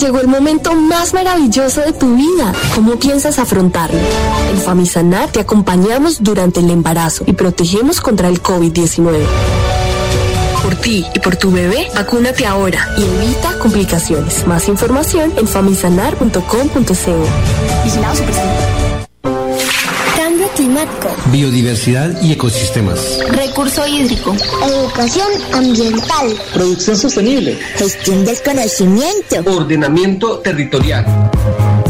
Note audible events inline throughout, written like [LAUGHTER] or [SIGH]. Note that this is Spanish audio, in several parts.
Llegó el momento más maravilloso de tu vida. ¿Cómo piensas afrontarlo? En Famisanar te acompañamos durante el embarazo y protegemos contra el COVID-19. Por ti y por tu bebé, vacúnate ahora y evita complicaciones. Más información en famisanar.com.co. Vigilado climático, biodiversidad y ecosistemas, recurso hídrico, educación ambiental, producción sostenible, gestión del conocimiento, ordenamiento territorial.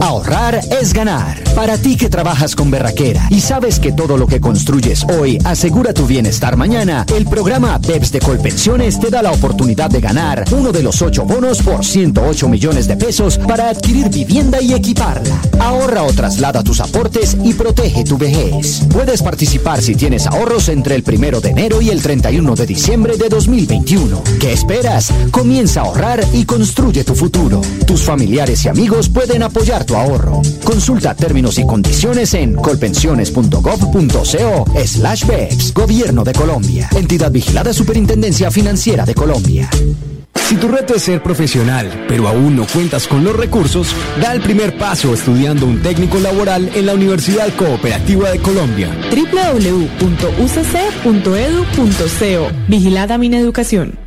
Ahorrar es ganar. Para ti que trabajas con berraquera y sabes que todo lo que construyes hoy asegura tu bienestar mañana, el programa PEPS de Colpensiones te da la oportunidad de ganar uno de los ocho bonos por 108 millones de pesos para adquirir vivienda y equiparla. Ahorra o traslada tus aportes y protege tu vejez. Puedes participar si tienes ahorros entre el primero de enero y el 31 de diciembre de 2021. ¿Qué esperas? Comienza a ahorrar y construye tu futuro. Tus familiares y amigos pueden apoyar tu ahorro. Consulta términos y condiciones en colpensiones.gov.co slash BEPS. Gobierno de Colombia. Entidad vigilada Superintendencia Financiera de Colombia. Si tu reto es ser profesional, pero aún no cuentas con los recursos, da el primer paso estudiando un técnico laboral en la Universidad Cooperativa de Colombia. www.ucc.edu.co Vigilada Mineducación.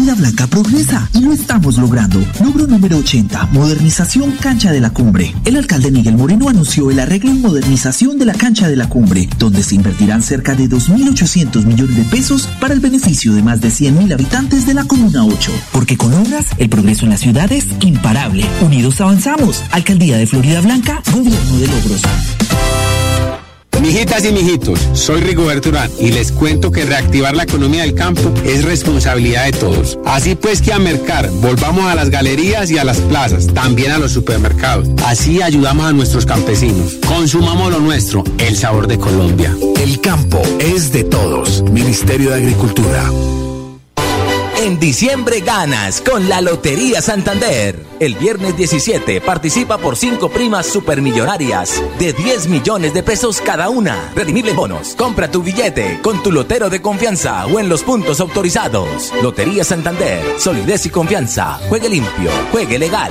Florida Blanca progresa y lo estamos logrando. Logro número 80, modernización cancha de la cumbre. El alcalde Miguel Moreno anunció el arreglo y modernización de la cancha de la cumbre, donde se invertirán cerca de 2.800 millones de pesos para el beneficio de más de 100.000 habitantes de la Comuna 8. Porque con obras, el progreso en la ciudad es imparable. Unidos avanzamos. Alcaldía de Florida Blanca, gobierno de logros. Mijitas y mijitos, soy Rigoberto Urán y les cuento que reactivar la economía del campo es responsabilidad de todos. Así pues que a mercar, volvamos a las galerías y a las plazas, también a los supermercados. Así ayudamos a nuestros campesinos. Consumamos lo nuestro, el sabor de Colombia. El campo es de todos. Ministerio de Agricultura. En diciembre ganas con la Lotería Santander. El viernes 17 participa por 5 primas supermillonarias de 10 millones de pesos cada una. Redimible bonos. Compra tu billete con tu lotero de confianza o en los puntos autorizados. Lotería Santander. Solidez y confianza. Juegue limpio. Juegue legal.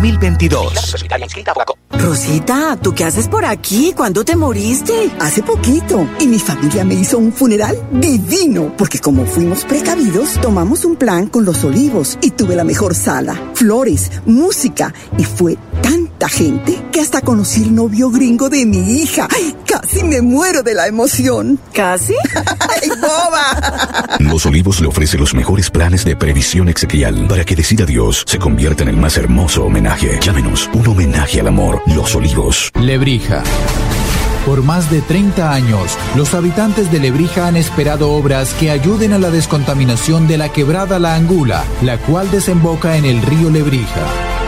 2022. Rosita, ¿tú qué haces por aquí? ¿Cuándo te moriste? Hace poquito. Y mi familia me hizo un funeral divino. Porque como fuimos precavidos, tomamos un plan con los olivos y tuve la mejor sala, flores, música. Y fue tanta gente que hasta conocí el novio gringo de mi hija. ¡Ay, casi me muero de la emoción. ¿Casi? [LAUGHS] ¡Ay, boba! [LAUGHS] Los Olivos le ofrece los mejores planes de previsión exequial para que decida Dios se convierta en el más hermoso homenaje. Llámenos un homenaje al amor. Los Olivos. Lebrija. Por más de 30 años, los habitantes de Lebrija han esperado obras que ayuden a la descontaminación de la quebrada La Angula, la cual desemboca en el río Lebrija.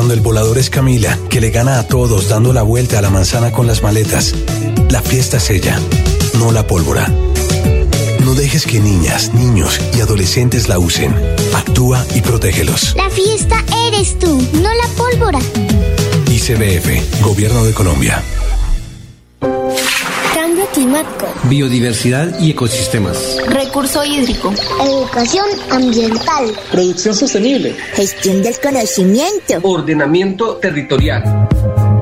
Cuando el volador es Camila, que le gana a todos dando la vuelta a la manzana con las maletas, la fiesta es ella, no la pólvora. No dejes que niñas, niños y adolescentes la usen. Actúa y protégelos. La fiesta eres tú, no la pólvora. ICBF, Gobierno de Colombia. Climático. Biodiversidad y ecosistemas. Recurso hídrico. Educación ambiental. Producción sostenible. Gestión del conocimiento. Ordenamiento territorial.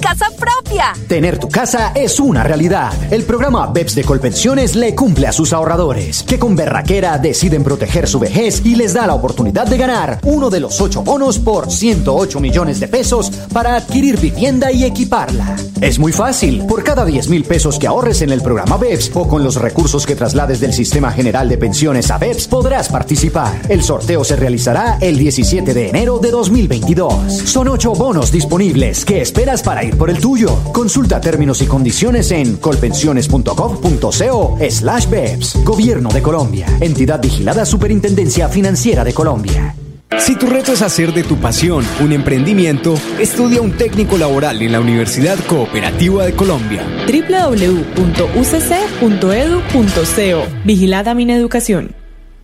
¡Ya tengo mi casa propia. Tener tu casa es una realidad. El programa BEPS de Colpensiones le cumple a sus ahorradores, que con berraquera deciden proteger su vejez y les da la oportunidad de ganar uno de los ocho bonos por 108 millones de pesos para adquirir vivienda y equiparla. Es muy fácil. Por cada 10 mil pesos que ahorres en el programa BEPS o con los recursos que traslades del Sistema General de Pensiones a BEPS, podrás participar. El sorteo se realizará el 17 de enero de 2022. Son ocho bonos disponibles. ¿Qué esperas para ir por el tuyo? Consulta términos y condiciones en colpensiones.gov.co slash BEPS. Gobierno de Colombia. Entidad vigilada Superintendencia Financiera de Colombia. Si tu reto es hacer de tu pasión un emprendimiento, estudia un técnico laboral en la Universidad Cooperativa de Colombia. www.ucc.edu.co Vigilada Mineducación.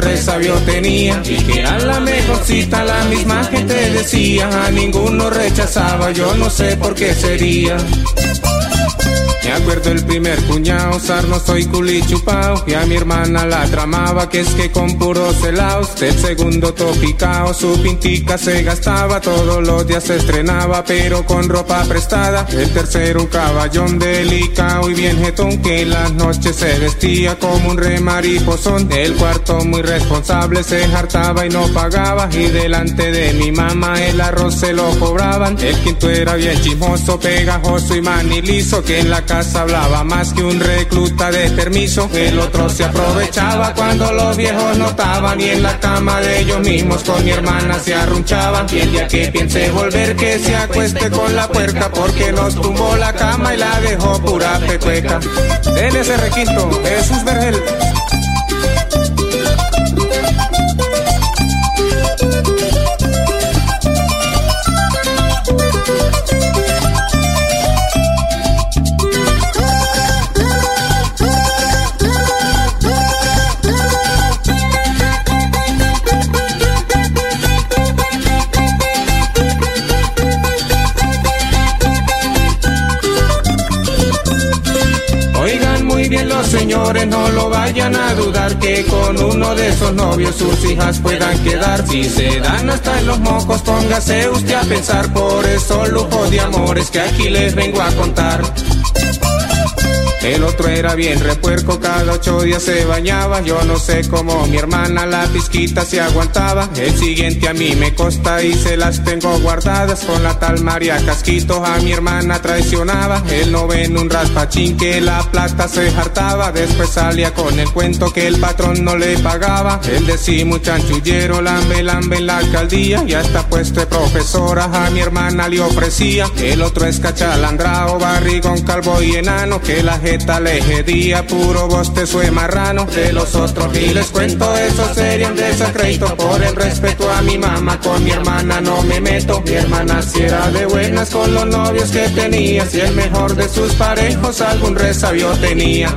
Resabio tenía, y que era la mejorcita, la misma gente decía, a ninguno rechazaba, yo no sé por qué sería. Me acuerdo el primer cuñado, sarno soy culichupao Y a mi hermana la tramaba, que es que con puros helados Del segundo topicao, su pintica se gastaba. Todos los días se estrenaba, pero con ropa prestada. El tercero un caballón delicado y bien jetón Que en las noches se vestía como un remariposón El cuarto muy responsable, se hartaba y no pagaba. Y delante de mi mamá el arroz se lo cobraban. El quinto era bien chismoso, pegajoso y manilizo Que en la casa hablaba más que un recluta de permiso. El otro se aprovechaba cuando los viejos notaban y en la cama de ellos mismos con mi hermana se arrunchaban. Y el día que piense volver que se acueste con la puerca porque nos tumbó la cama y la dejó pura pecueca. En ese requinto, Jesús Vergel. A dudar que con uno de esos novios sus hijas puedan quedar. Si se dan hasta en los mocos, póngase usted a pensar por eso lujo de amores que aquí les vengo a contar. El otro era bien repuerco, cada ocho días se bañaba. Yo no sé cómo mi hermana la pizquita se aguantaba. El siguiente a mí me costa y se las tengo guardadas. Con la tal María Casquito a mi hermana traicionaba. El noveno un raspachín que la plata se hartaba. Después salía con el cuento que el patrón no le pagaba. El decimo chanchullero, lambe, lambe en la alcaldía. Y hasta puesto de profesora a mi hermana le ofrecía. El otro es cachalandrao, barrigón, calvo y enano. Que la le jedía, puro bostezo de marrano. De los otros y les cuento, eso sería un desacredito. Por el respeto a mi mamá, con mi hermana no me meto. Mi hermana si era de buenas con los novios que tenía. Si el mejor de sus parejos algún resabio tenía.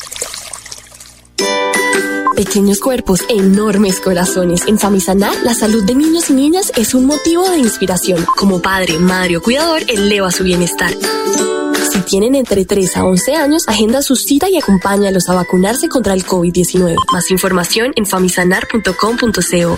Pequeños cuerpos, enormes corazones. En Famisanar, la salud de niños y niñas es un motivo de inspiración. Como padre, madre o cuidador, eleva su bienestar. Si tienen entre 3 a 11 años, agenda su cita y acompáñalos a vacunarse contra el COVID-19. Más información en famisanar.com.co.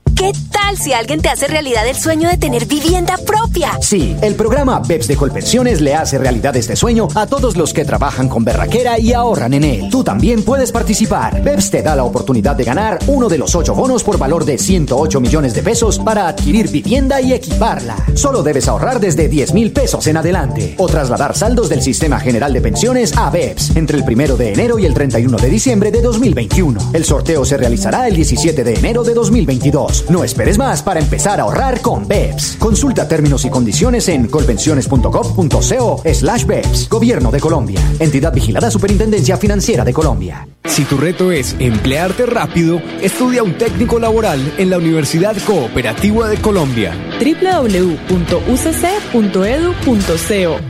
¿Qué tal si alguien te hace realidad el sueño de tener vivienda propia? Sí, el programa BEPS de Colpensiones le hace realidad este sueño a todos los que trabajan con berraquera y ahorran en él. Tú también puedes participar. BEPS te da la oportunidad de ganar uno de los ocho bonos por valor de 108 millones de pesos para adquirir vivienda y equiparla. Solo debes ahorrar desde 10 mil pesos en adelante o trasladar saldos del Sistema General de Pensiones a BEPS entre el primero de enero y el 31 de diciembre de 2021. El sorteo se realizará el 17 de enero de 2022. No esperes más para empezar a ahorrar con BEPS. Consulta términos y condiciones en colpensiones.gov.co slash BEPS. Gobierno de Colombia. Entidad vigilada Superintendencia Financiera de Colombia. Si tu reto es emplearte rápido, estudia un técnico laboral en la Universidad Cooperativa de Colombia. www.ucc.edu.co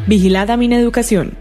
Vigilada Mineducación.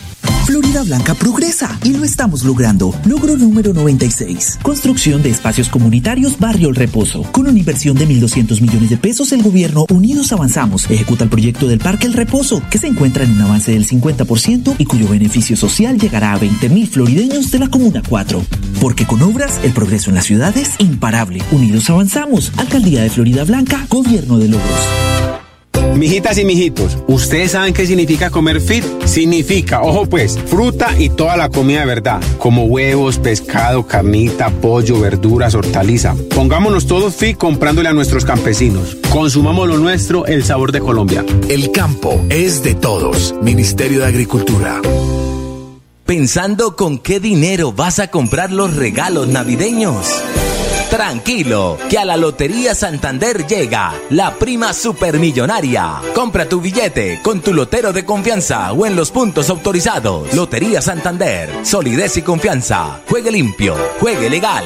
Florida Blanca progresa y lo estamos logrando. Logro número 96. Construcción de espacios comunitarios Barrio El Reposo. Con una inversión de 1.200 millones de pesos, el gobierno Unidos Avanzamos ejecuta el proyecto del Parque El Reposo, que se encuentra en un avance del 50% y cuyo beneficio social llegará a 20.000 florideños de la Comuna 4. Porque con obras, el progreso en la ciudad es imparable. Unidos Avanzamos. Alcaldía de Florida Blanca, Gobierno de Logros. Mijitas y mijitos, ¿ustedes saben qué significa comer fit? Significa, ojo pues, fruta y toda la comida de verdad, como huevos, pescado, carnita, pollo, verduras, hortaliza. Pongámonos todos fit comprándole a nuestros campesinos. Consumamos lo nuestro, el sabor de Colombia. El campo es de todos. Ministerio de Agricultura. ¿Pensando con qué dinero vas a comprar los regalos navideños? Tranquilo, que a la Lotería Santander llega la prima supermillonaria. Compra tu billete con tu lotero de confianza o en los puntos autorizados. Lotería Santander, solidez y confianza. Juegue limpio, juegue legal.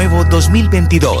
Nuevo 2022.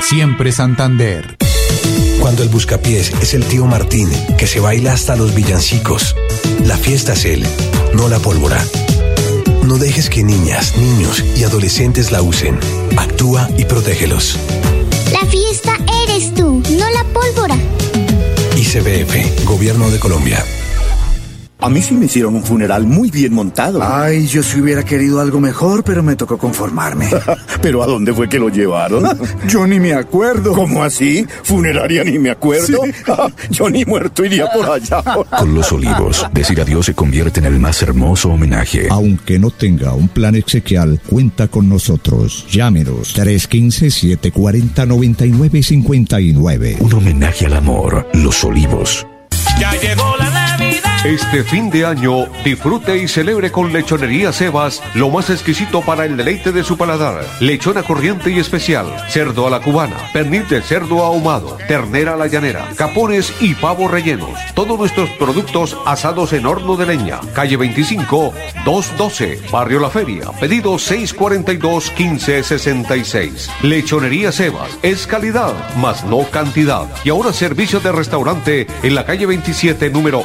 siempre Santander. Cuando el buscapiés es el tío Martín, que se baila hasta los villancicos. La fiesta es él, no la pólvora. No dejes que niñas, niños y adolescentes la usen. Actúa y protégelos. La fiesta eres tú, no la pólvora. ICBF, Gobierno de Colombia. A mí sí me hicieron un funeral muy bien montado. Ay, yo sí hubiera querido algo mejor, pero me tocó conformarme. [LAUGHS] ¿Pero a dónde fue que lo llevaron? [LAUGHS] yo ni me acuerdo. ¿Cómo así? ¿Funeraria ni me acuerdo? [LAUGHS] yo ni muerto iría por allá. Con los olivos, decir adiós se convierte en el más hermoso homenaje. Aunque no tenga un plan exequial, cuenta con nosotros. Llámenos 315-740-9959. Un homenaje al amor. Los olivos. Ya llegó la. Este fin de año, disfrute y celebre con Lechonería Sebas lo más exquisito para el deleite de su paladar. Lechona corriente y especial, cerdo a la cubana, pernil de cerdo ahumado, ternera a la llanera, capones y pavos rellenos. Todos nuestros productos asados en horno de leña. Calle 25, 212, Barrio La Feria. Pedido 642-1566. Lechonería Sebas es calidad, más no cantidad. Y ahora servicio de restaurante en la calle 27, número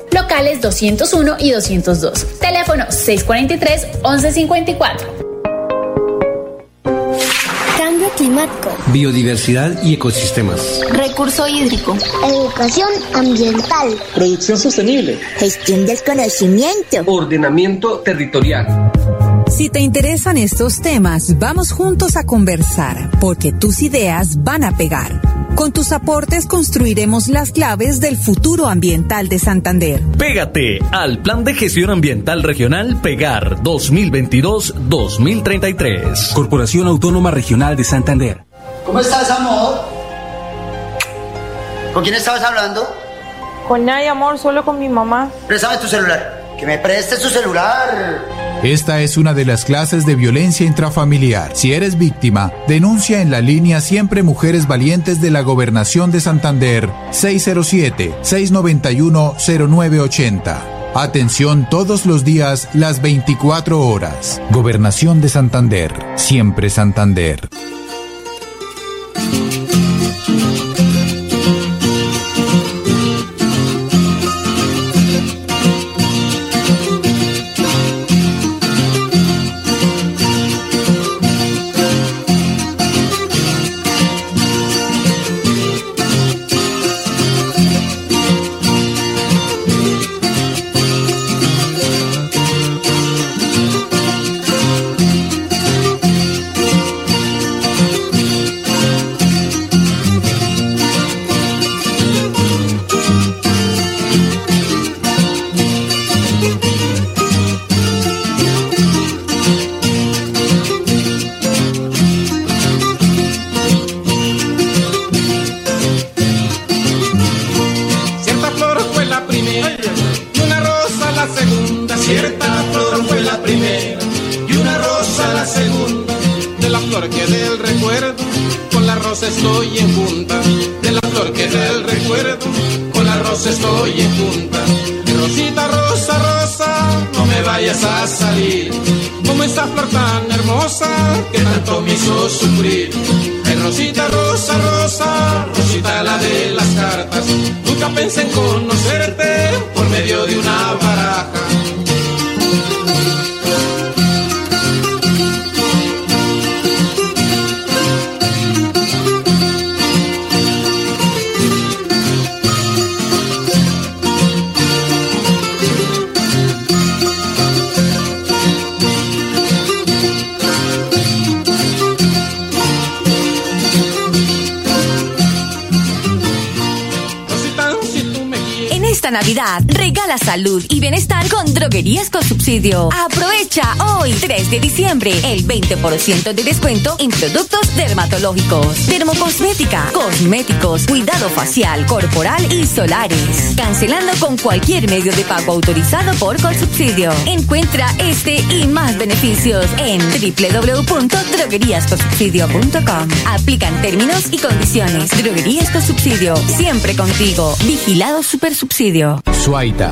Locales 201 y 202. Teléfono 643-1154. Cambio climático. Biodiversidad y ecosistemas. Recurso hídrico. Educación ambiental. Producción sostenible. Gestión del conocimiento. Ordenamiento territorial. Si te interesan estos temas, vamos juntos a conversar, porque tus ideas van a pegar. Con tus aportes construiremos las claves del futuro ambiental de Santander. Pégate al Plan de Gestión Ambiental Regional Pegar 2022-2033. Corporación Autónoma Regional de Santander. ¿Cómo estás, amor? ¿Con quién estabas hablando? Con nadie, amor, solo con mi mamá. Préstame tu celular. Que me prestes tu celular. Esta es una de las clases de violencia intrafamiliar. Si eres víctima, denuncia en la línea Siempre Mujeres Valientes de la Gobernación de Santander 607-691-0980. Atención todos los días, las 24 horas. Gobernación de Santander. Siempre Santander. Me hizo sufrir. Rosita, rosa, rosa, Rosita la de las cartas. Nunca pensé en conocerte por medio de una salud y bienestar con droguerías con subsidio. Aprovecha hoy, 3 de diciembre, el 20% de descuento en productos dermatológicos, dermocosmética, cosméticos, cuidado facial, corporal y solares. Cancelando con cualquier medio de pago autorizado por Colsubsidio. Encuentra este y más beneficios en www.drogueríascosubsidio.com. Aplican términos y condiciones. Droguerías con subsidio. Siempre contigo. Vigilado Super Subsidio. Suaita.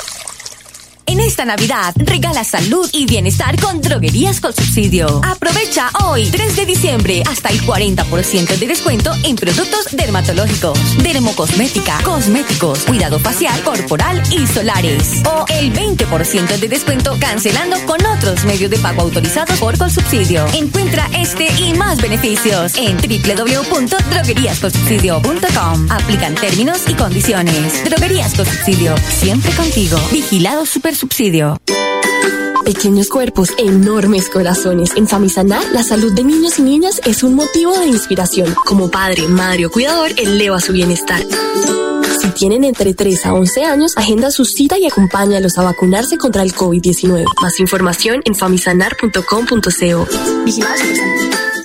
En esta Navidad, regala salud y bienestar con droguerías con subsidio. Aprovecha hoy, 3 de diciembre, hasta el 40% de descuento en productos dermatológicos, dermocosmética, cosméticos, cuidado facial, corporal y solares. O el 20% de descuento cancelando con otros medios de pago autorizados por Colsubsidio. Encuentra este y más beneficios en www.drogueríascolsubsidio.com. Aplican términos y condiciones. Droguerías con subsidio, siempre contigo. Vigilado Super subsidio. Pequeños cuerpos, enormes corazones. En Famisanar, la salud de niños y niñas es un motivo de inspiración. Como padre, madre o cuidador, eleva su bienestar. Si tienen entre 3 a 11 años, agenda su cita y acompáñalos a vacunarse contra el COVID-19. Más información en famisanar.com.co.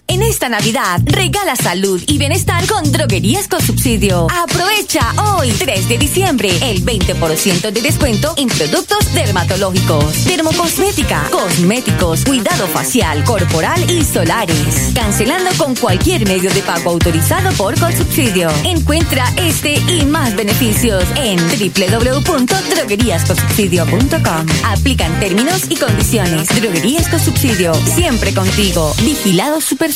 En esta Navidad, regala salud y bienestar con droguerías con subsidio. Aprovecha hoy, 3 de diciembre, el 20% de descuento en productos dermatológicos, dermocosmética, cosméticos, cuidado facial, corporal y solares. Cancelando con cualquier medio de pago autorizado por Colsubsidio. Encuentra este y más beneficios en www.drogueríascosubsidio.com. Aplican términos y condiciones. Droguerías con subsidio. Siempre contigo. Vigilado Super